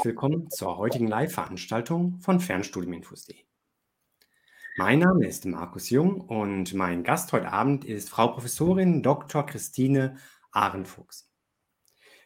Herzlich willkommen zur heutigen Live-Veranstaltung von Fernstudiuminfos.de. Mein Name ist Markus Jung und mein Gast heute Abend ist Frau Professorin Dr. Christine Ahrenfuchs.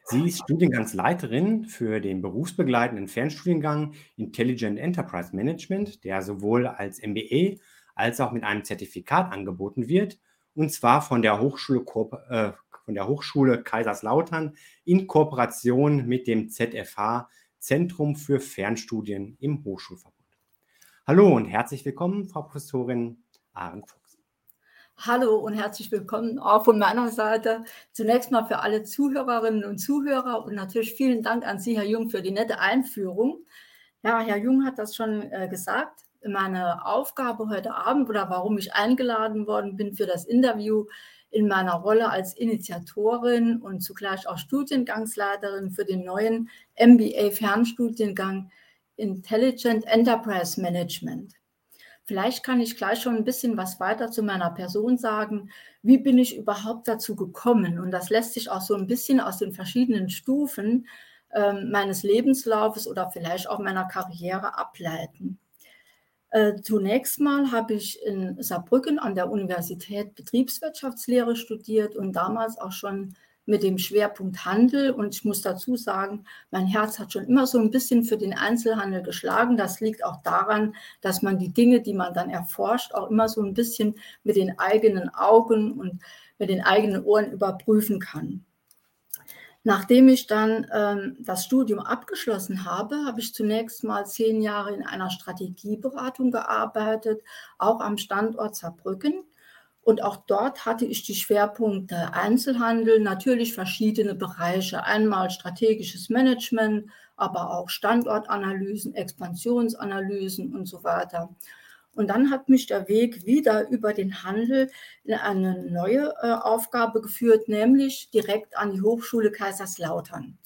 Sie ist Studiengangsleiterin für den berufsbegleitenden Fernstudiengang Intelligent Enterprise Management, der sowohl als MBA als auch mit einem Zertifikat angeboten wird, und zwar von der Hochschule äh, von der Hochschule Kaiserslautern in Kooperation mit dem ZFH Zentrum für Fernstudien im Hochschulverbund. Hallo und herzlich willkommen, Frau Professorin Arendt Fuchs. Hallo und herzlich willkommen auch von meiner Seite. Zunächst mal für alle Zuhörerinnen und Zuhörer und natürlich vielen Dank an Sie, Herr Jung, für die nette Einführung. Ja, Herr Jung hat das schon äh, gesagt. Meine Aufgabe heute Abend oder warum ich eingeladen worden bin für das Interview in meiner Rolle als Initiatorin und zugleich auch Studiengangsleiterin für den neuen MBA-Fernstudiengang Intelligent Enterprise Management. Vielleicht kann ich gleich schon ein bisschen was weiter zu meiner Person sagen. Wie bin ich überhaupt dazu gekommen? Und das lässt sich auch so ein bisschen aus den verschiedenen Stufen äh, meines Lebenslaufes oder vielleicht auch meiner Karriere ableiten. Äh, zunächst mal habe ich in Saarbrücken an der Universität Betriebswirtschaftslehre studiert und damals auch schon mit dem Schwerpunkt Handel. Und ich muss dazu sagen, mein Herz hat schon immer so ein bisschen für den Einzelhandel geschlagen. Das liegt auch daran, dass man die Dinge, die man dann erforscht, auch immer so ein bisschen mit den eigenen Augen und mit den eigenen Ohren überprüfen kann. Nachdem ich dann ähm, das Studium abgeschlossen habe, habe ich zunächst mal zehn Jahre in einer Strategieberatung gearbeitet, auch am Standort Saarbrücken. Und auch dort hatte ich die Schwerpunkte Einzelhandel, natürlich verschiedene Bereiche. Einmal strategisches Management, aber auch Standortanalysen, Expansionsanalysen und so weiter. Und dann hat mich der Weg wieder über den Handel in eine neue äh, Aufgabe geführt, nämlich direkt an die Hochschule Kaiserslautern.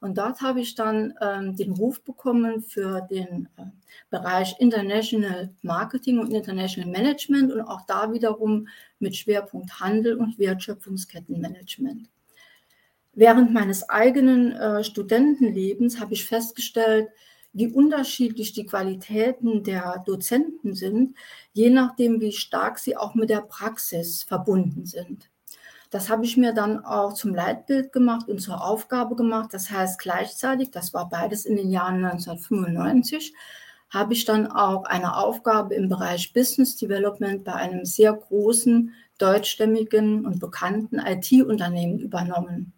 Und dort habe ich dann ähm, den Ruf bekommen für den äh, Bereich International Marketing und International Management und auch da wiederum mit Schwerpunkt Handel und Wertschöpfungskettenmanagement. Während meines eigenen äh, Studentenlebens habe ich festgestellt, wie unterschiedlich die Qualitäten der Dozenten sind, je nachdem, wie stark sie auch mit der Praxis verbunden sind. Das habe ich mir dann auch zum Leitbild gemacht und zur Aufgabe gemacht. Das heißt, gleichzeitig, das war beides in den Jahren 1995, habe ich dann auch eine Aufgabe im Bereich Business Development bei einem sehr großen deutschstämmigen und bekannten IT-Unternehmen übernommen.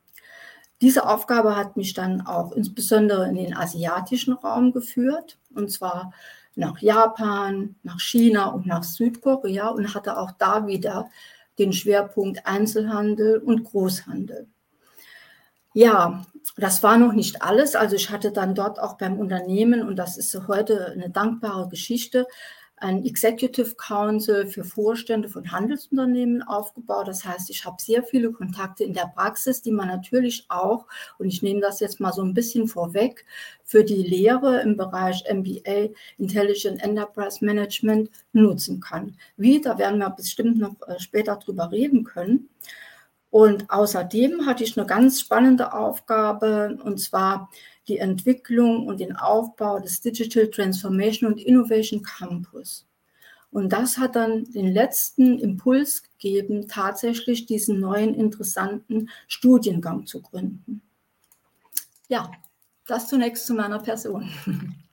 Diese Aufgabe hat mich dann auch insbesondere in den asiatischen Raum geführt, und zwar nach Japan, nach China und nach Südkorea und hatte auch da wieder den Schwerpunkt Einzelhandel und Großhandel. Ja, das war noch nicht alles. Also ich hatte dann dort auch beim Unternehmen, und das ist heute eine dankbare Geschichte, ein Executive Council für Vorstände von Handelsunternehmen aufgebaut. Das heißt, ich habe sehr viele Kontakte in der Praxis, die man natürlich auch, und ich nehme das jetzt mal so ein bisschen vorweg, für die Lehre im Bereich MBA, Intelligent Enterprise Management, nutzen kann. Wie, da werden wir bestimmt noch äh, später drüber reden können. Und außerdem hatte ich eine ganz spannende Aufgabe, und zwar die Entwicklung und den Aufbau des Digital Transformation und Innovation Campus. Und das hat dann den letzten Impuls gegeben, tatsächlich diesen neuen interessanten Studiengang zu gründen. Ja, das zunächst zu meiner Person.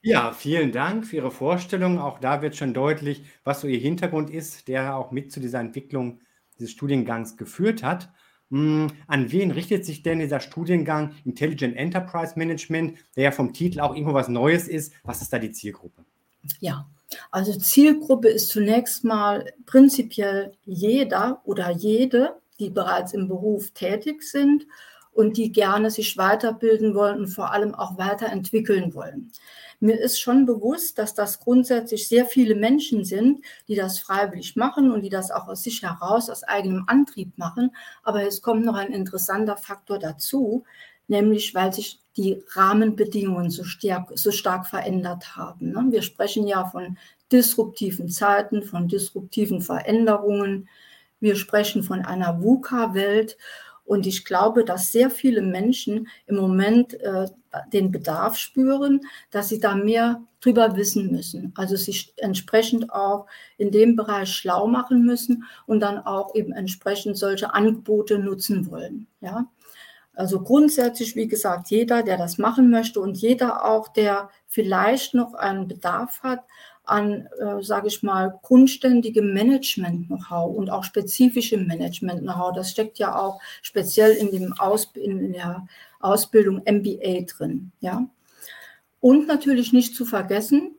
Ja, vielen Dank für Ihre Vorstellung. Auch da wird schon deutlich, was so Ihr Hintergrund ist, der auch mit zu dieser Entwicklung dieses Studiengangs geführt hat. Hm, an wen richtet sich denn dieser Studiengang Intelligent Enterprise Management, der ja vom Titel auch irgendwo was Neues ist? Was ist da die Zielgruppe? Ja, also Zielgruppe ist zunächst mal prinzipiell jeder oder jede, die bereits im Beruf tätig sind und die gerne sich weiterbilden wollen und vor allem auch weiterentwickeln wollen. Mir ist schon bewusst, dass das grundsätzlich sehr viele Menschen sind, die das freiwillig machen und die das auch aus sich heraus, aus eigenem Antrieb machen. Aber es kommt noch ein interessanter Faktor dazu, nämlich weil sich die Rahmenbedingungen so stark, so stark verändert haben. Ne? Wir sprechen ja von disruptiven Zeiten, von disruptiven Veränderungen. Wir sprechen von einer VUCA-Welt Und ich glaube, dass sehr viele Menschen im Moment äh, den Bedarf spüren, dass sie da mehr drüber wissen müssen. Also sich entsprechend auch in dem Bereich schlau machen müssen und dann auch eben entsprechend solche Angebote nutzen wollen. Ja. Also grundsätzlich, wie gesagt, jeder, der das machen möchte und jeder auch, der vielleicht noch einen Bedarf hat an, äh, sage ich mal, grundständigem Management-Know-how und auch spezifischem Management-Know-how. Das steckt ja auch speziell in, dem Aus in der Ausbildung MBA drin. Ja? Und natürlich nicht zu vergessen,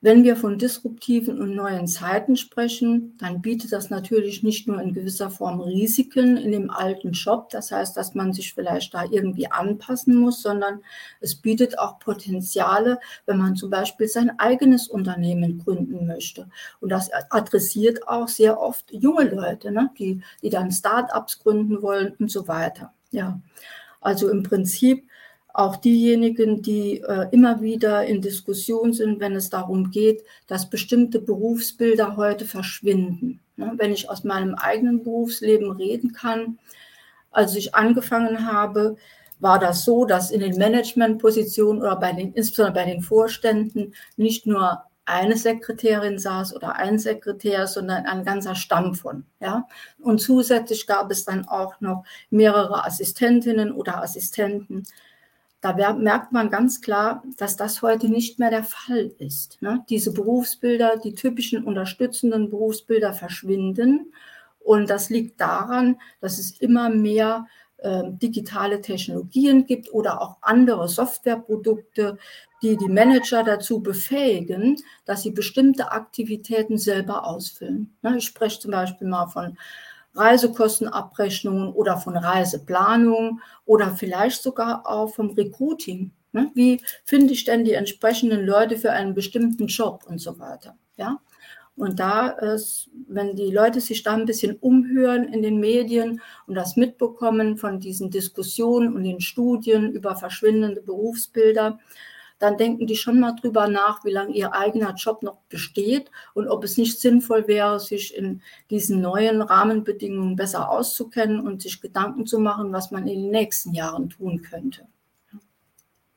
wenn wir von disruptiven und neuen Zeiten sprechen, dann bietet das natürlich nicht nur in gewisser Form Risiken in dem alten Job, das heißt, dass man sich vielleicht da irgendwie anpassen muss, sondern es bietet auch Potenziale, wenn man zum Beispiel sein eigenes Unternehmen gründen möchte. Und das adressiert auch sehr oft junge Leute, ne, die, die dann Start-ups gründen wollen und so weiter. Ja, also im Prinzip auch diejenigen, die äh, immer wieder in Diskussion sind, wenn es darum geht, dass bestimmte Berufsbilder heute verschwinden. Ne? Wenn ich aus meinem eigenen Berufsleben reden kann, als ich angefangen habe, war das so, dass in den Managementpositionen oder bei den, insbesondere bei den Vorständen nicht nur eine Sekretärin saß oder ein Sekretär, sondern ein ganzer Stamm von. Ja? Und zusätzlich gab es dann auch noch mehrere Assistentinnen oder Assistenten, da merkt man ganz klar, dass das heute nicht mehr der Fall ist. Ne? Diese Berufsbilder, die typischen unterstützenden Berufsbilder verschwinden. Und das liegt daran, dass es immer mehr äh, digitale Technologien gibt oder auch andere Softwareprodukte, die die Manager dazu befähigen, dass sie bestimmte Aktivitäten selber ausfüllen. Ne? Ich spreche zum Beispiel mal von Reisekostenabrechnungen oder von Reiseplanung oder vielleicht sogar auch vom Recruiting. Ne? Wie finde ich denn die entsprechenden Leute für einen bestimmten Job und so weiter? Ja? Und da ist, wenn die Leute sich da ein bisschen umhören in den Medien und das mitbekommen von diesen Diskussionen und den Studien über verschwindende Berufsbilder, dann denken die schon mal drüber nach, wie lange ihr eigener Job noch besteht und ob es nicht sinnvoll wäre, sich in diesen neuen Rahmenbedingungen besser auszukennen und sich Gedanken zu machen, was man in den nächsten Jahren tun könnte.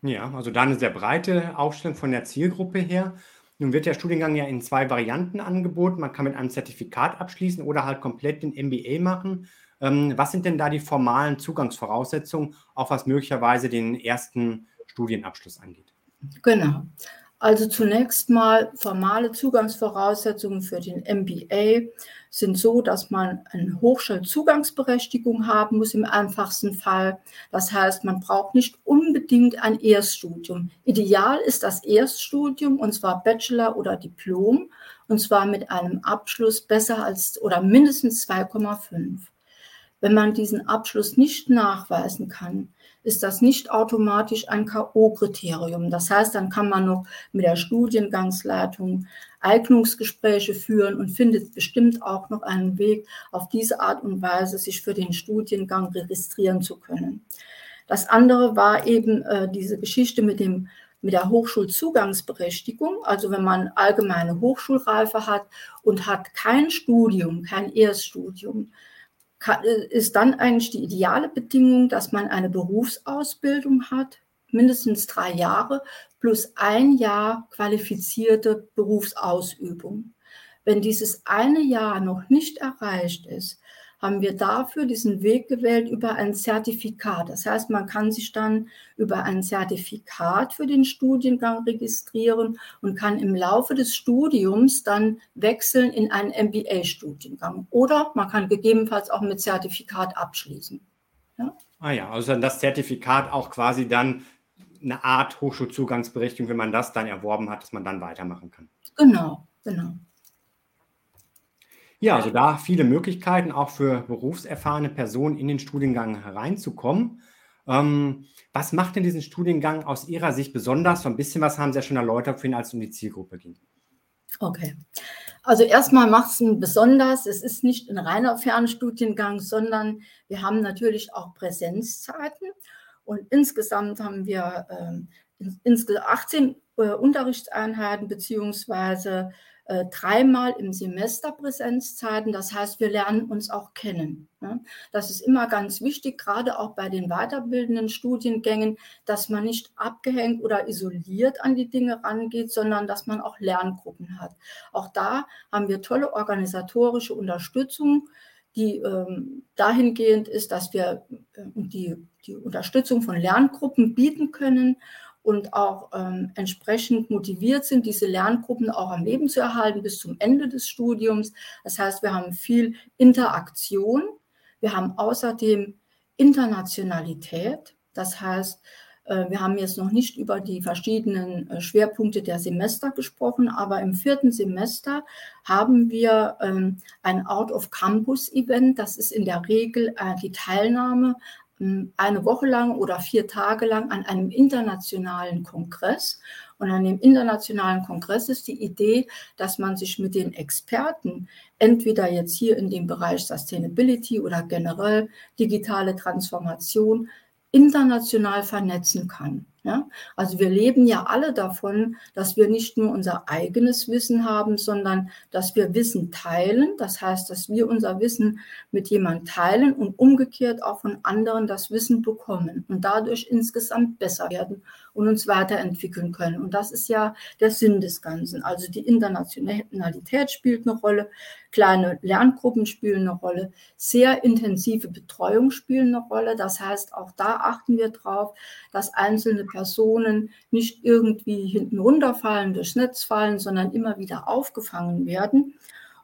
Ja, also da eine sehr breite Aufstellung von der Zielgruppe her. Nun wird der Studiengang ja in zwei Varianten angeboten. Man kann mit einem Zertifikat abschließen oder halt komplett den MBA machen. Ähm, was sind denn da die formalen Zugangsvoraussetzungen, auch was möglicherweise den ersten Studienabschluss angeht? Genau. Also zunächst mal formale Zugangsvoraussetzungen für den MBA sind so, dass man eine Hochschulzugangsberechtigung haben muss im einfachsten Fall. Das heißt, man braucht nicht unbedingt ein Erststudium. Ideal ist das Erststudium und zwar Bachelor oder Diplom und zwar mit einem Abschluss besser als oder mindestens 2,5. Wenn man diesen Abschluss nicht nachweisen kann, ist das nicht automatisch ein K.O.-Kriterium. Das heißt, dann kann man noch mit der Studiengangsleitung Eignungsgespräche führen und findet bestimmt auch noch einen Weg, auf diese Art und Weise sich für den Studiengang registrieren zu können. Das andere war eben äh, diese Geschichte mit dem mit der Hochschulzugangsberechtigung, also wenn man allgemeine Hochschulreife hat und hat kein Studium, kein Erststudium, äh, ist dann eigentlich die ideale Bedingung, dass man eine Berufsausbildung hat, mindestens drei Jahre, plus ein Jahr qualifizierte Berufsausübung. Wenn dieses eine Jahr noch nicht erreicht ist, haben wir dafür diesen Weg gewählt über ein Zertifikat. Das heißt, man kann sich dann über ein Zertifikat für den Studiengang registrieren und kann im Laufe des Studiums dann wechseln in einen MBA-Studiengang. Oder man kann gegebenenfalls auch mit Zertifikat abschließen. Ja? Ah ja, also das Zertifikat auch quasi dann eine Art Hochschulzugangsberechtigung, wenn man das dann erworben hat, dass man dann weitermachen kann. Genau, genau. Ja, also da viele Möglichkeiten auch für berufserfahrene Personen in den Studiengang hereinzukommen. Ähm, was macht denn diesen Studiengang aus Ihrer Sicht besonders? So ein bisschen was haben Sie ja schon erläutert, ihn, als es um die Zielgruppe ging. Okay. Also erstmal macht es ihn besonders. Es ist nicht ein reiner Fernstudiengang, sondern wir haben natürlich auch Präsenzzeiten. Und insgesamt haben wir ähm, 18 äh, Unterrichtseinheiten beziehungsweise äh, dreimal im Semester Präsenzzeiten. Das heißt, wir lernen uns auch kennen. Ne? Das ist immer ganz wichtig, gerade auch bei den weiterbildenden Studiengängen, dass man nicht abgehängt oder isoliert an die Dinge rangeht, sondern dass man auch Lerngruppen hat. Auch da haben wir tolle organisatorische Unterstützung die ähm, dahingehend ist, dass wir äh, die, die Unterstützung von Lerngruppen bieten können und auch ähm, entsprechend motiviert sind, diese Lerngruppen auch am Leben zu erhalten bis zum Ende des Studiums. Das heißt, wir haben viel Interaktion. Wir haben außerdem Internationalität. Das heißt, äh, wir haben jetzt noch nicht über die verschiedenen äh, Schwerpunkte der Semester gesprochen, aber im vierten Semester haben wir ähm, ein Out-of-Campus-Event. Das ist in der Regel äh, die Teilnahme eine Woche lang oder vier Tage lang an einem internationalen Kongress. Und an dem internationalen Kongress ist die Idee, dass man sich mit den Experten, entweder jetzt hier in dem Bereich Sustainability oder generell digitale Transformation, international vernetzen kann. Ja? Also wir leben ja alle davon, dass wir nicht nur unser eigenes Wissen haben, sondern dass wir Wissen teilen. Das heißt, dass wir unser Wissen mit jemandem teilen und umgekehrt auch von anderen das Wissen bekommen und dadurch insgesamt besser werden und uns weiterentwickeln können. Und das ist ja der Sinn des Ganzen. Also die Internationalität spielt eine Rolle, kleine Lerngruppen spielen eine Rolle, sehr intensive Betreuung spielen eine Rolle. Das heißt, auch da achten wir drauf, dass einzelne Personen nicht irgendwie hinten runterfallen, durchs Netz fallen, sondern immer wieder aufgefangen werden.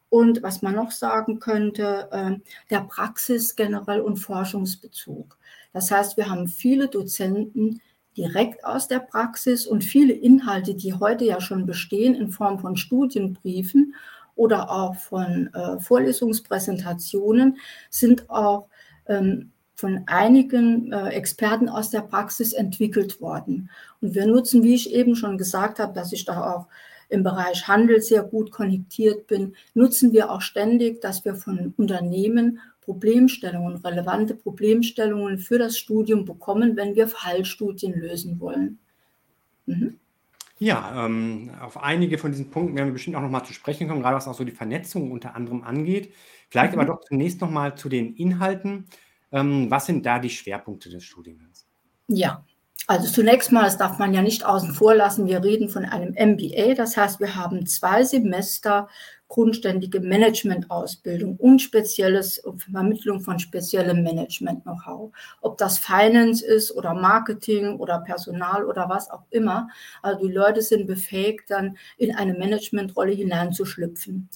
Und was man noch sagen könnte, äh, der Praxis generell und Forschungsbezug. Das heißt, wir haben viele Dozenten direkt aus der Praxis und viele Inhalte, die heute ja schon bestehen in Form von Studienbriefen oder auch von äh, Vorlesungspräsentationen, sind auch ähm, von einigen äh, Experten aus der Praxis entwickelt worden. Und wir nutzen, wie ich eben schon gesagt habe, dass ich da auch im Bereich Handel sehr gut konnektiert bin, nutzen wir auch ständig, dass wir von Unternehmen Problemstellungen, relevante Problemstellungen für das Studium bekommen, wenn wir Fallstudien lösen wollen. Mhm. Ja, ähm, auf einige von diesen Punkten werden wir bestimmt auch nochmal zu sprechen kommen, gerade was auch so die Vernetzung unter anderem angeht. Vielleicht mhm. aber doch zunächst nochmal zu den Inhalten. Ähm, was sind da die Schwerpunkte des Studiengangs? Ja, also zunächst mal, das darf man ja nicht außen vor lassen, wir reden von einem MBA, das heißt, wir haben zwei Semester grundständige Management-Ausbildung und spezielles Vermittlung von speziellem Management-Know-how. Ob das Finance ist oder Marketing oder Personal oder was auch immer. Also die Leute sind befähigt, dann in eine Managementrolle hineinzuschlüpfen.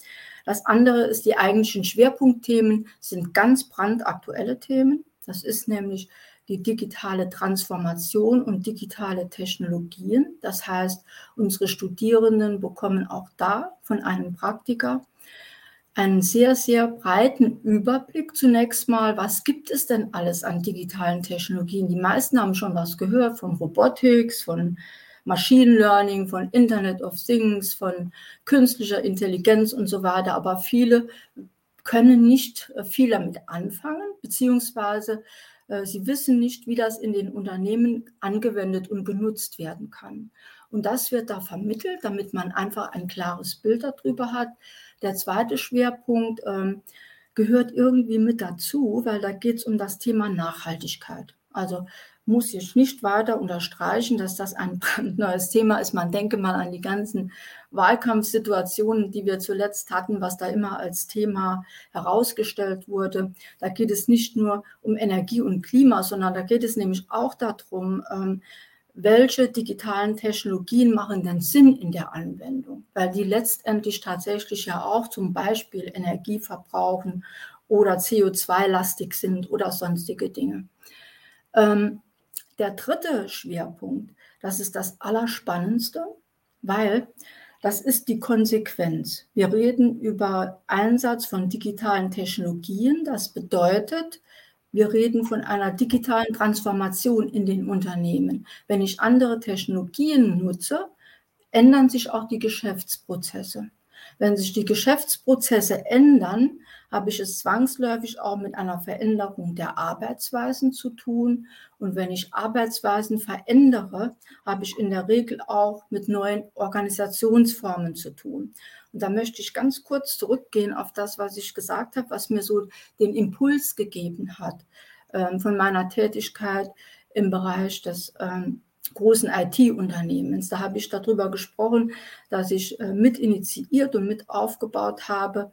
Das andere ist, die eigentlichen Schwerpunktthemen sind ganz brandaktuelle Themen. Das ist nämlich die digitale Transformation und digitale Technologien. Das heißt, unsere Studierenden bekommen auch da von einem Praktiker einen sehr, sehr breiten Überblick zunächst mal, was gibt es denn alles an digitalen Technologien? Die meisten haben schon was gehört von Robotics, von Machine Learning, von Internet of Things, von künstlicher Intelligenz und so weiter. Aber viele können nicht viel damit anfangen, beziehungsweise äh, sie wissen nicht, wie das in den Unternehmen angewendet und genutzt werden kann. Und das wird da vermittelt, damit man einfach ein klares Bild darüber hat. Der zweite Schwerpunkt ähm, gehört irgendwie mit dazu, weil da geht es um das Thema Nachhaltigkeit. Also muss ich nicht weiter unterstreichen, dass das ein brandneues Thema ist. Man denke mal an die ganzen Wahlkampfsituationen, die wir zuletzt hatten, was da immer als Thema herausgestellt wurde. Da geht es nicht nur um Energie und Klima, sondern da geht es nämlich auch darum, ähm, welche digitalen Technologien machen denn Sinn in der Anwendung, weil die letztendlich tatsächlich ja auch zum Beispiel Energie verbrauchen oder CO2-lastig sind oder sonstige Dinge. Ähm, der dritte Schwerpunkt, das ist das Allerspannendste, weil das ist die Konsequenz. Wir reden über Einsatz von digitalen Technologien. Das bedeutet, wir reden von einer digitalen Transformation in den Unternehmen. Wenn ich andere Technologien nutze, ändern sich auch die Geschäftsprozesse. Wenn sich die Geschäftsprozesse ändern, habe ich es zwangsläufig auch mit einer Veränderung der Arbeitsweisen zu tun. Und wenn ich Arbeitsweisen verändere, habe ich in der Regel auch mit neuen Organisationsformen zu tun. Und da möchte ich ganz kurz zurückgehen auf das, was ich gesagt habe, was mir so den Impuls gegeben hat ähm, von meiner Tätigkeit im Bereich des ähm, großen IT-Unternehmens. Da habe ich darüber gesprochen, dass ich äh, mit initiiert und mit aufgebaut habe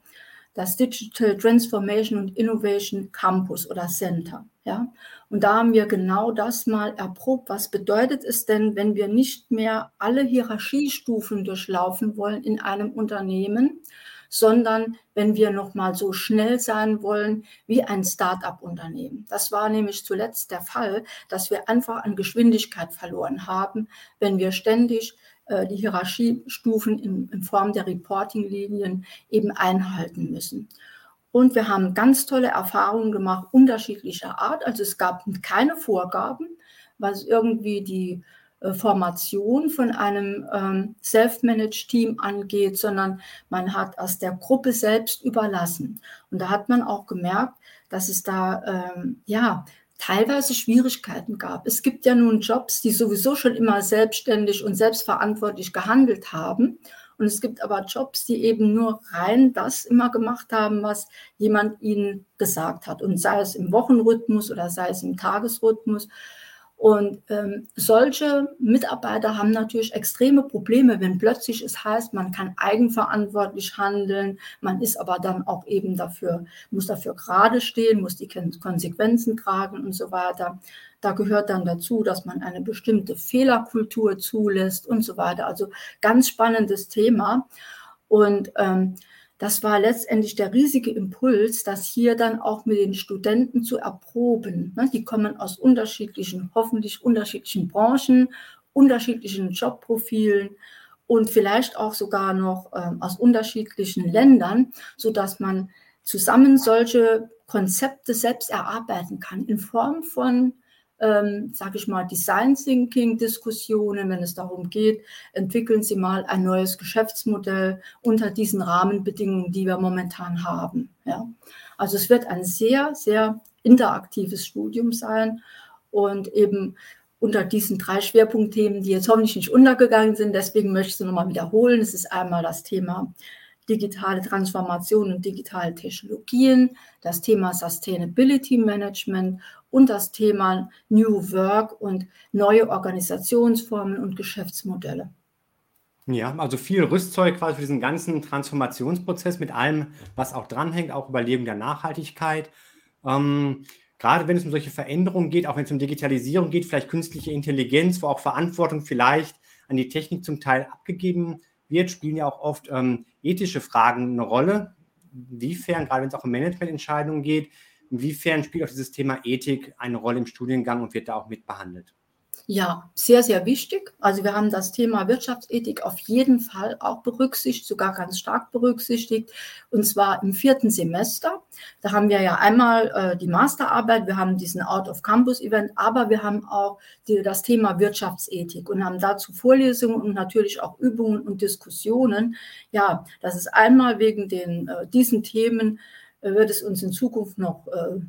das Digital Transformation und Innovation Campus oder Center. Ja? Und da haben wir genau das mal erprobt. Was bedeutet es denn, wenn wir nicht mehr alle Hierarchiestufen durchlaufen wollen in einem Unternehmen, sondern wenn wir noch mal so schnell sein wollen wie ein Start-up-Unternehmen. Das war nämlich zuletzt der Fall, dass wir einfach an Geschwindigkeit verloren haben, wenn wir ständig äh, die Hierarchiestufen in, in Form der Reporting-Linien eben einhalten müssen. Und wir haben ganz tolle Erfahrungen gemacht, unterschiedlicher Art. Also es gab keine Vorgaben, was irgendwie die Formation von einem ähm, Self-Managed-Team angeht, sondern man hat es der Gruppe selbst überlassen. Und da hat man auch gemerkt, dass es da ähm, ja teilweise Schwierigkeiten gab. Es gibt ja nun Jobs, die sowieso schon immer selbstständig und selbstverantwortlich gehandelt haben. Und es gibt aber Jobs, die eben nur rein das immer gemacht haben, was jemand ihnen gesagt hat. Und sei es im Wochenrhythmus oder sei es im Tagesrhythmus. Und ähm, solche Mitarbeiter haben natürlich extreme Probleme, wenn plötzlich es heißt, man kann eigenverantwortlich handeln, man ist aber dann auch eben dafür, muss dafür gerade stehen, muss die Konsequenzen tragen und so weiter. Da gehört dann dazu, dass man eine bestimmte Fehlerkultur zulässt und so weiter. Also ganz spannendes Thema. Und ähm, das war letztendlich der riesige Impuls, das hier dann auch mit den Studenten zu erproben. Ne, die kommen aus unterschiedlichen, hoffentlich unterschiedlichen Branchen, unterschiedlichen Jobprofilen und vielleicht auch sogar noch ähm, aus unterschiedlichen Ländern, sodass man zusammen solche Konzepte selbst erarbeiten kann in Form von ähm, sage ich mal, Design Thinking Diskussionen, wenn es darum geht, entwickeln Sie mal ein neues Geschäftsmodell unter diesen Rahmenbedingungen, die wir momentan haben. Ja. Also es wird ein sehr, sehr interaktives Studium sein und eben unter diesen drei Schwerpunktthemen, die jetzt hoffentlich nicht untergegangen sind. Deswegen möchte ich sie nochmal wiederholen. Es ist einmal das Thema digitale Transformation und digitale Technologien, das Thema Sustainability Management und das Thema New Work und neue Organisationsformen und Geschäftsmodelle. Ja, also viel Rüstzeug quasi für diesen ganzen Transformationsprozess mit allem, was auch dranhängt, auch Überleben der Nachhaltigkeit. Ähm, gerade wenn es um solche Veränderungen geht, auch wenn es um Digitalisierung geht, vielleicht künstliche Intelligenz, wo auch Verantwortung vielleicht an die Technik zum Teil abgegeben wird, spielen ja auch oft ähm, ethische Fragen eine Rolle. Inwiefern, gerade wenn es auch um Managemententscheidungen geht, inwiefern spielt auch dieses Thema Ethik eine Rolle im Studiengang und wird da auch mit behandelt? Ja, sehr, sehr wichtig. Also wir haben das Thema Wirtschaftsethik auf jeden Fall auch berücksichtigt, sogar ganz stark berücksichtigt, und zwar im vierten Semester. Da haben wir ja einmal äh, die Masterarbeit, wir haben diesen Out-of-Campus-Event, aber wir haben auch die, das Thema Wirtschaftsethik und haben dazu Vorlesungen und natürlich auch Übungen und Diskussionen. Ja, das ist einmal wegen den, äh, diesen Themen, äh, wird es uns in Zukunft noch äh,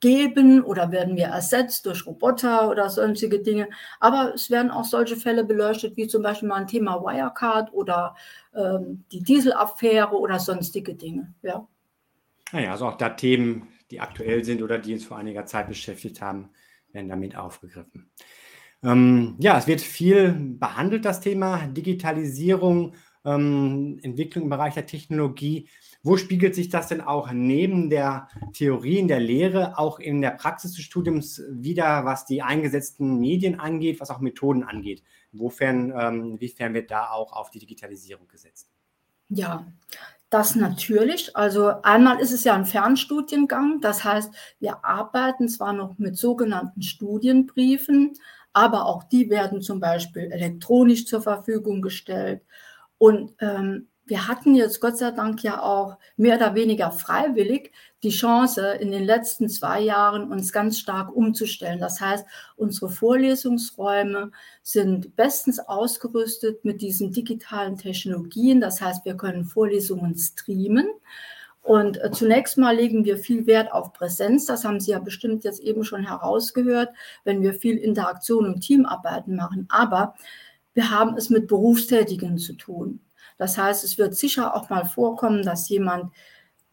geben oder werden wir ersetzt durch Roboter oder sonstige Dinge. Aber es werden auch solche Fälle beleuchtet, wie zum Beispiel mal ein Thema Wirecard oder ähm, die Dieselaffäre oder sonstige Dinge. Ja. Naja, also auch da Themen, die aktuell sind oder die uns vor einiger Zeit beschäftigt haben, werden damit aufgegriffen. Ähm, ja, es wird viel behandelt, das Thema Digitalisierung, ähm, Entwicklung im Bereich der Technologie. Wo spiegelt sich das denn auch neben der Theorie in der Lehre auch in der Praxis des Studiums wieder, was die eingesetzten Medien angeht, was auch Methoden angeht? Insofern, ähm, inwiefern wird da auch auf die Digitalisierung gesetzt? Ja, das natürlich. Also einmal ist es ja ein Fernstudiengang. Das heißt, wir arbeiten zwar noch mit sogenannten Studienbriefen, aber auch die werden zum Beispiel elektronisch zur Verfügung gestellt. Und ähm, wir hatten jetzt Gott sei Dank ja auch mehr oder weniger freiwillig die Chance, in den letzten zwei Jahren uns ganz stark umzustellen. Das heißt, unsere Vorlesungsräume sind bestens ausgerüstet mit diesen digitalen Technologien. Das heißt, wir können Vorlesungen streamen. Und äh, zunächst mal legen wir viel Wert auf Präsenz. Das haben Sie ja bestimmt jetzt eben schon herausgehört, wenn wir viel Interaktion und Teamarbeiten machen. Aber wir haben es mit Berufstätigen zu tun. Das heißt, es wird sicher auch mal vorkommen, dass jemand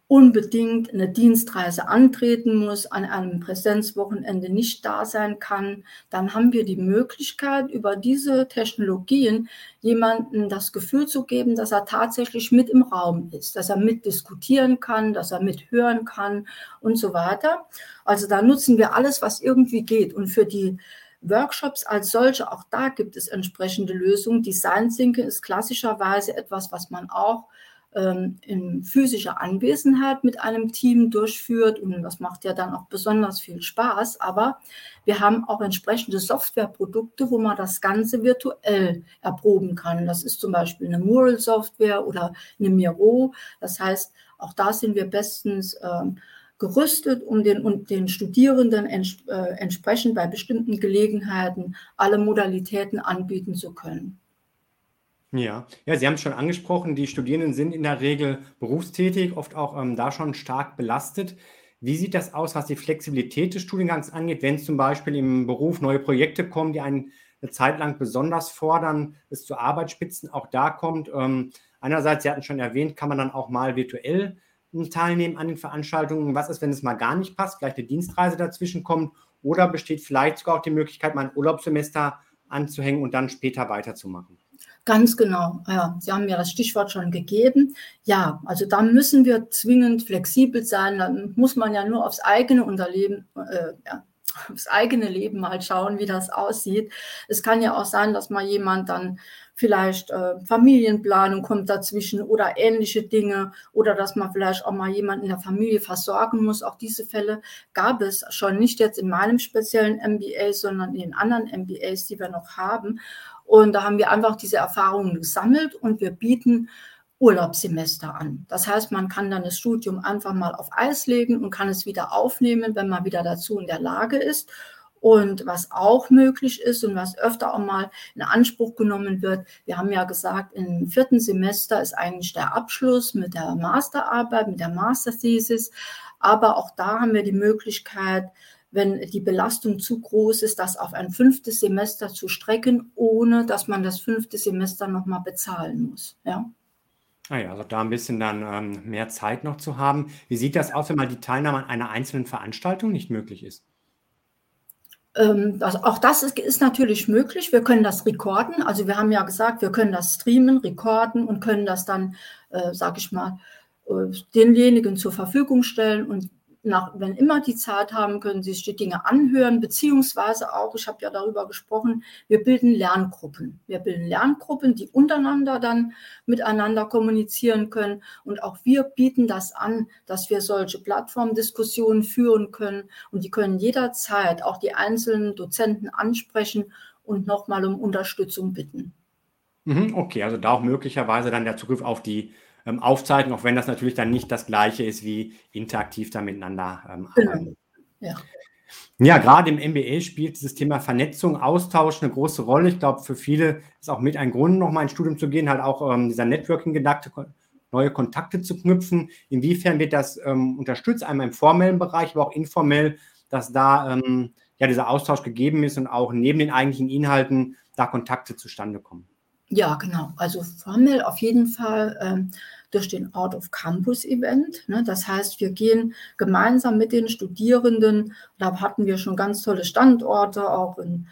unbedingt eine Dienstreise antreten muss, an einem Präsenzwochenende nicht da sein kann, dann haben wir die Möglichkeit, über diese Technologien jemandem das Gefühl zu geben, dass er tatsächlich mit im Raum ist, dass er mitdiskutieren kann, dass er mithören kann und so weiter. Also da nutzen wir alles, was irgendwie geht. Und für die Workshops als solche, auch da gibt es entsprechende Lösungen. Design Thinking ist klassischerweise etwas, was man auch ähm, in physischer Anwesenheit mit einem Team durchführt und das macht ja dann auch besonders viel Spaß. Aber wir haben auch entsprechende Softwareprodukte, wo man das Ganze virtuell erproben kann. Das ist zum Beispiel eine Mural-Software oder eine Miro. Das heißt, auch da sind wir bestens ähm, gerüstet, um den, um den Studierenden ents, äh, entsprechend bei bestimmten Gelegenheiten alle Modalitäten anbieten zu können. Ja, ja, Sie haben es schon angesprochen, die Studierenden sind in der Regel berufstätig, oft auch ähm, da schon stark belastet. Wie sieht das aus, was die Flexibilität des Studiengangs angeht, wenn zum Beispiel im Beruf neue Projekte kommen, die einen eine Zeit lang besonders fordern, es zu Arbeitsspitzen auch da kommt? Ähm, einerseits, Sie hatten schon erwähnt, kann man dann auch mal virtuell teilnehmen an den Veranstaltungen. Was ist, wenn es mal gar nicht passt, vielleicht eine Dienstreise dazwischen kommt oder besteht vielleicht sogar auch die Möglichkeit, mal ein Urlaubssemester anzuhängen und dann später weiterzumachen? Ganz genau. Ja, Sie haben mir das Stichwort schon gegeben. Ja, also da müssen wir zwingend flexibel sein. Dann muss man ja nur aufs eigene Unterleben, äh, ja, aufs eigene Leben mal schauen, wie das aussieht. Es kann ja auch sein, dass mal jemand dann vielleicht äh, Familienplanung kommt dazwischen oder ähnliche Dinge oder dass man vielleicht auch mal jemanden in der Familie versorgen muss. Auch diese Fälle gab es schon nicht jetzt in meinem speziellen MBA, sondern in den anderen MBAs, die wir noch haben. Und da haben wir einfach diese Erfahrungen gesammelt und wir bieten Urlaubssemester an. Das heißt, man kann dann das Studium einfach mal auf Eis legen und kann es wieder aufnehmen, wenn man wieder dazu in der Lage ist. Und was auch möglich ist und was öfter auch mal in Anspruch genommen wird, wir haben ja gesagt, im vierten Semester ist eigentlich der Abschluss mit der Masterarbeit, mit der Masterthesis. Aber auch da haben wir die Möglichkeit, wenn die Belastung zu groß ist, das auf ein fünftes Semester zu strecken, ohne dass man das fünfte Semester nochmal bezahlen muss. Ja. Ah also da ein bisschen dann ähm, mehr Zeit noch zu haben. Wie sieht das aus, wenn mal die Teilnahme an einer einzelnen Veranstaltung nicht möglich ist? Ähm, also auch das ist, ist, natürlich möglich. Wir können das rekorden. Also wir haben ja gesagt, wir können das streamen, rekorden und können das dann, äh, sage ich mal, äh, denjenigen zur Verfügung stellen. Und nach, wenn immer die Zeit haben, können Sie sich die Dinge anhören, beziehungsweise auch, ich habe ja darüber gesprochen, wir bilden Lerngruppen. Wir bilden Lerngruppen, die untereinander dann miteinander kommunizieren können. Und auch wir bieten das an, dass wir solche Plattformdiskussionen führen können. Und die können jederzeit auch die einzelnen Dozenten ansprechen und nochmal um Unterstützung bitten. Mhm, okay, also da auch möglicherweise dann der Zugriff auf die ähm, aufzeigen, auch wenn das natürlich dann nicht das Gleiche ist wie interaktiv da miteinander ähm, genau. arbeiten. Ja. Ja, gerade im MBA spielt dieses Thema Vernetzung, Austausch eine große Rolle. Ich glaube, für viele ist auch mit ein Grund, noch mal ins Studium zu gehen, halt auch ähm, dieser Networking-Gedanke, neue Kontakte zu knüpfen. Inwiefern wird das ähm, unterstützt, einmal im formellen Bereich, aber auch informell, dass da ähm, ja dieser Austausch gegeben ist und auch neben den eigentlichen Inhalten da Kontakte zustande kommen? Ja, genau. Also formell auf jeden Fall ähm, durch den Out of Campus Event. Ne? Das heißt, wir gehen gemeinsam mit den Studierenden, da hatten wir schon ganz tolle Standorte, auch in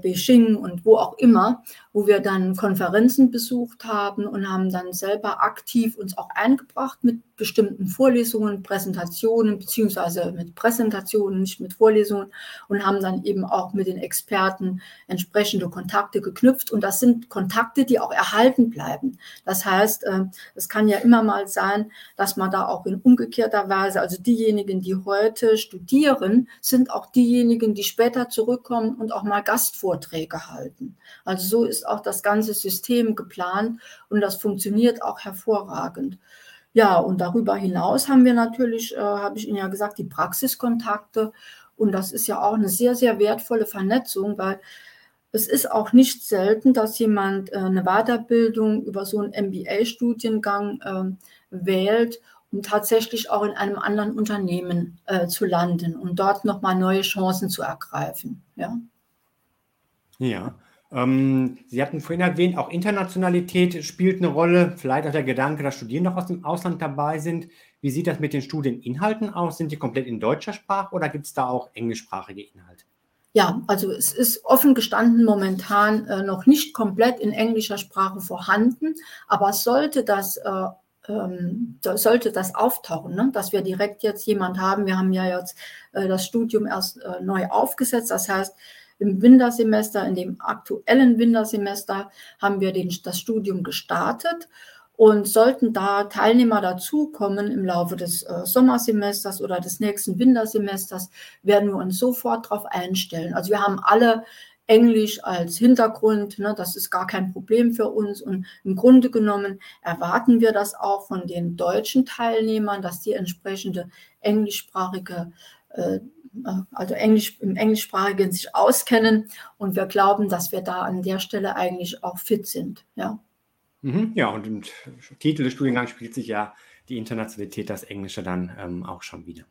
Beijing und wo auch immer, wo wir dann Konferenzen besucht haben und haben dann selber aktiv uns auch eingebracht mit bestimmten Vorlesungen, Präsentationen, beziehungsweise mit Präsentationen, nicht mit Vorlesungen und haben dann eben auch mit den Experten entsprechende Kontakte geknüpft. Und das sind Kontakte, die auch erhalten bleiben. Das heißt, äh, es kann ja immer mal sein, dass man da auch in umgekehrter Weise, also diejenigen, die heute studieren, sind auch diejenigen, die später zurückkommen und auch mal Gastvorträge halten. Also so ist auch das ganze System geplant und das funktioniert auch hervorragend. Ja, und darüber hinaus haben wir natürlich, äh, habe ich Ihnen ja gesagt, die Praxiskontakte. Und das ist ja auch eine sehr, sehr wertvolle Vernetzung, weil es ist auch nicht selten, dass jemand äh, eine Weiterbildung über so einen MBA-Studiengang äh, wählt, um tatsächlich auch in einem anderen Unternehmen äh, zu landen und dort nochmal neue Chancen zu ergreifen. Ja. Ja. Ähm, Sie hatten vorhin erwähnt, auch Internationalität spielt eine Rolle. Vielleicht auch der Gedanke, dass Studierende aus dem Ausland dabei sind. Wie sieht das mit den Studieninhalten aus? Sind die komplett in deutscher Sprache oder gibt es da auch englischsprachige Inhalte? Ja, also es ist offen gestanden momentan äh, noch nicht komplett in englischer Sprache vorhanden, aber sollte das äh, ähm, sollte das auftauchen, ne? dass wir direkt jetzt jemand haben. Wir haben ja jetzt äh, das Studium erst äh, neu aufgesetzt. Das heißt, im Wintersemester, in dem aktuellen Wintersemester, haben wir den, das Studium gestartet. Und sollten da Teilnehmer dazukommen im Laufe des äh, Sommersemesters oder des nächsten Wintersemesters, werden wir uns sofort darauf einstellen. Also wir haben alle Englisch als Hintergrund, ne, das ist gar kein Problem für uns. Und im Grunde genommen erwarten wir das auch von den deutschen Teilnehmern, dass die entsprechende englischsprachige äh, also Englisch, im Englischsprachigen sich auskennen. Und wir glauben, dass wir da an der Stelle eigentlich auch fit sind. Ja, mhm, ja und im Titel des Studiengangs spielt sich ja die Internationalität, das Englische dann ähm, auch schon wieder.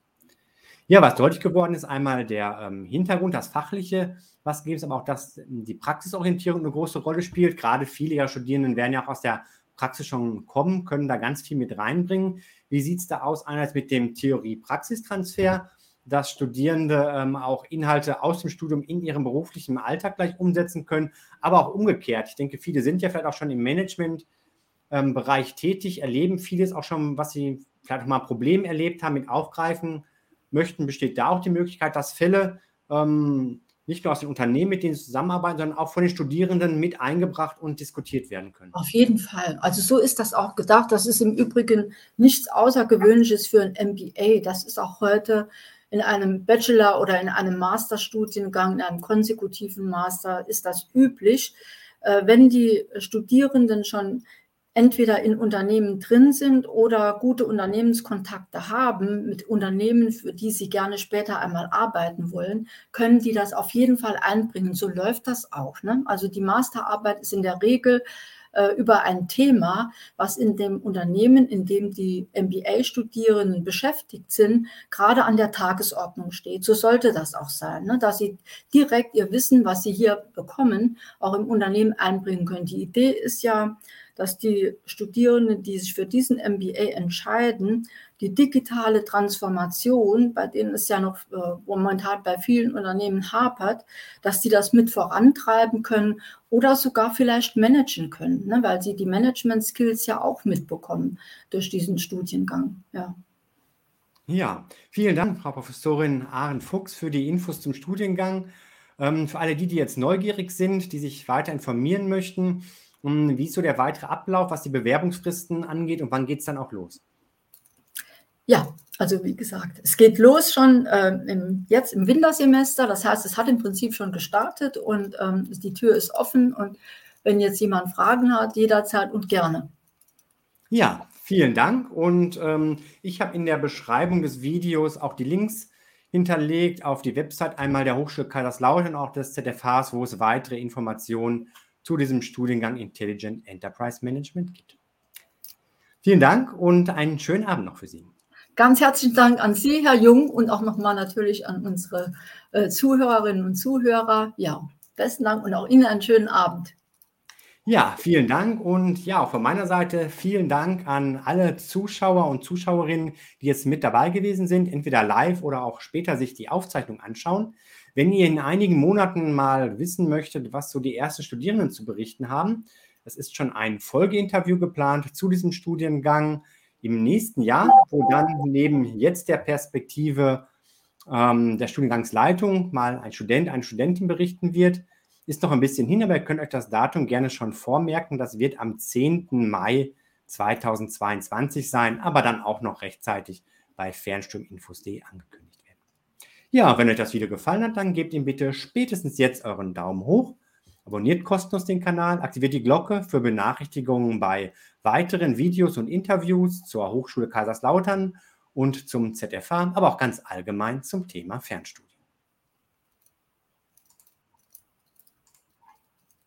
Ja, was deutlich geworden ist, einmal der ähm, Hintergrund, das Fachliche, was gibt es, aber auch, dass die Praxisorientierung eine große Rolle spielt. Gerade viele ihrer Studierenden werden ja auch aus der Praxis schon kommen, können da ganz viel mit reinbringen. Wie sieht es da aus, einerseits mit dem Theorie-Praxistransfer dass Studierende ähm, auch Inhalte aus dem Studium in ihrem beruflichen Alltag gleich umsetzen können, aber auch umgekehrt. Ich denke, viele sind ja vielleicht auch schon im Management-Bereich ähm, tätig, erleben vieles auch schon, was sie vielleicht auch mal ein erlebt haben, mit aufgreifen möchten. Besteht da auch die Möglichkeit, dass Fälle ähm, nicht nur aus den Unternehmen, mit denen sie zusammenarbeiten, sondern auch von den Studierenden mit eingebracht und diskutiert werden können. Auf jeden Fall. Also so ist das auch gedacht. Das ist im Übrigen nichts Außergewöhnliches für ein MBA. Das ist auch heute in einem Bachelor- oder in einem Masterstudiengang, in einem konsekutiven Master ist das üblich. Äh, wenn die Studierenden schon entweder in Unternehmen drin sind oder gute Unternehmenskontakte haben mit Unternehmen, für die sie gerne später einmal arbeiten wollen, können die das auf jeden Fall einbringen. So läuft das auch. Ne? Also die Masterarbeit ist in der Regel äh, über ein Thema, was in dem Unternehmen, in dem die MBA-Studierenden beschäftigt sind, gerade an der Tagesordnung steht. So sollte das auch sein, ne? dass sie direkt ihr Wissen, was sie hier bekommen, auch im Unternehmen einbringen können. Die Idee ist ja, dass die Studierenden, die sich für diesen MBA entscheiden, die digitale Transformation, bei denen es ja noch äh, momentan bei vielen Unternehmen hapert, dass sie das mit vorantreiben können oder sogar vielleicht managen können, ne, weil sie die Management-Skills ja auch mitbekommen durch diesen Studiengang. Ja. Ja, vielen Dank, Frau Professorin Aaron Fuchs, für die Infos zum Studiengang. Ähm, für alle die, die jetzt neugierig sind, die sich weiter informieren möchten, wie ist so der weitere Ablauf, was die Bewerbungsfristen angeht und wann geht es dann auch los? Ja, also wie gesagt, es geht los schon äh, im, jetzt im Wintersemester. Das heißt, es hat im Prinzip schon gestartet und ähm, die Tür ist offen. Und wenn jetzt jemand Fragen hat, jederzeit und gerne. Ja, vielen Dank. Und ähm, ich habe in der Beschreibung des Videos auch die Links hinterlegt auf die Website einmal der Hochschule Kaiserslautern und auch des ZFHs, wo es weitere Informationen zu diesem Studiengang Intelligent Enterprise Management gibt. Vielen Dank und einen schönen Abend noch für Sie. Ganz herzlichen Dank an Sie, Herr Jung, und auch nochmal natürlich an unsere äh, Zuhörerinnen und Zuhörer. Ja, besten Dank und auch Ihnen einen schönen Abend. Ja, vielen Dank und ja, auch von meiner Seite vielen Dank an alle Zuschauer und Zuschauerinnen, die jetzt mit dabei gewesen sind, entweder live oder auch später sich die Aufzeichnung anschauen. Wenn ihr in einigen Monaten mal wissen möchtet, was so die ersten Studierenden zu berichten haben, es ist schon ein Folgeinterview geplant zu diesem Studiengang im nächsten Jahr, wo dann neben jetzt der Perspektive ähm, der Studiengangsleitung mal ein Student, eine Studentin berichten wird. Ist noch ein bisschen hin, aber ihr könnt euch das Datum gerne schon vormerken. Das wird am 10. Mai 2022 sein, aber dann auch noch rechtzeitig bei Fernstudiuminfos.de angekündigt. Ja, wenn euch das Video gefallen hat, dann gebt ihm bitte spätestens jetzt euren Daumen hoch, abonniert kostenlos den Kanal, aktiviert die Glocke für Benachrichtigungen bei weiteren Videos und Interviews zur Hochschule Kaiserslautern und zum ZFA, aber auch ganz allgemein zum Thema Fernstudium.